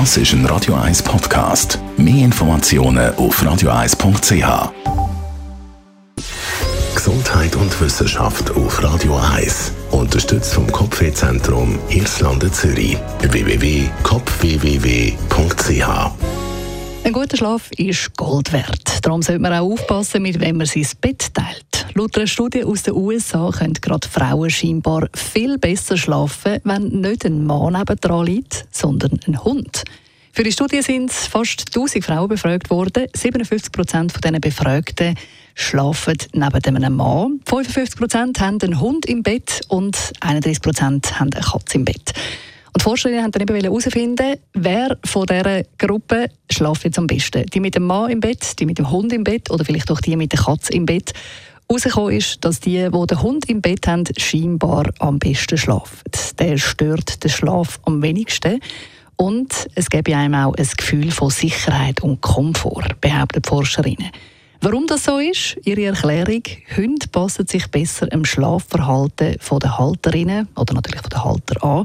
Das ist ein Radio 1 Podcast. Mehr Informationen auf radio1.ch. Gesundheit und Wissenschaft auf Radio 1. Unterstützt vom Kopfwehzentrum Irlande Zürich. www.kopfwww.ch ein guter Schlaf ist Gold wert. Darum sollte man auch aufpassen, mit wem man sein Bett teilt. Laut einer Studie aus den USA können gerade Frauen scheinbar viel besser schlafen, wenn nicht ein Mann nebendran liegt, sondern ein Hund. Für die Studie sind fast 1000 Frauen befragt worden. 57 Prozent von diesen Befragten schlafen neben einem Mann. 55 Prozent haben einen Hund im Bett und 31 Prozent haben eine Katze im Bett. Und die Forscherinnen haben dann eben herausfinden, wer von dieser Gruppe schläft jetzt am besten. Die mit dem Mann im Bett, die mit dem Hund im Bett oder vielleicht auch die mit der Katze im Bett. Herausgekommen ist, dass die, die den Hund im Bett haben, scheinbar am besten schlafen. Der stört den Schlaf am wenigsten. Und es gebe einem auch ein Gefühl von Sicherheit und Komfort, behaupten die Forscherinnen. Warum das so ist? Ihre Erklärung: Hunde passen sich besser im Schlafverhalten der Halterinnen oder natürlich der Halter an.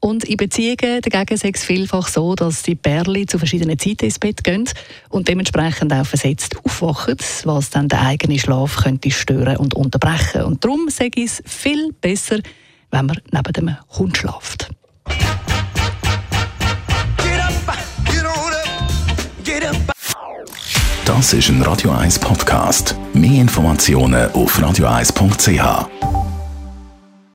Und in Beziehungen dagegen ist es vielfach so, dass die Pärchen zu verschiedenen Zeiten ins Bett gehen und dementsprechend auch versetzt aufwachen, was dann den eigenen Schlaf könnte stören und unterbrechen. Und darum sage ich es viel besser, wenn man neben dem Hund schläft. Das ist ein Radio 1 Podcast. Mehr Informationen auf radio1.ch.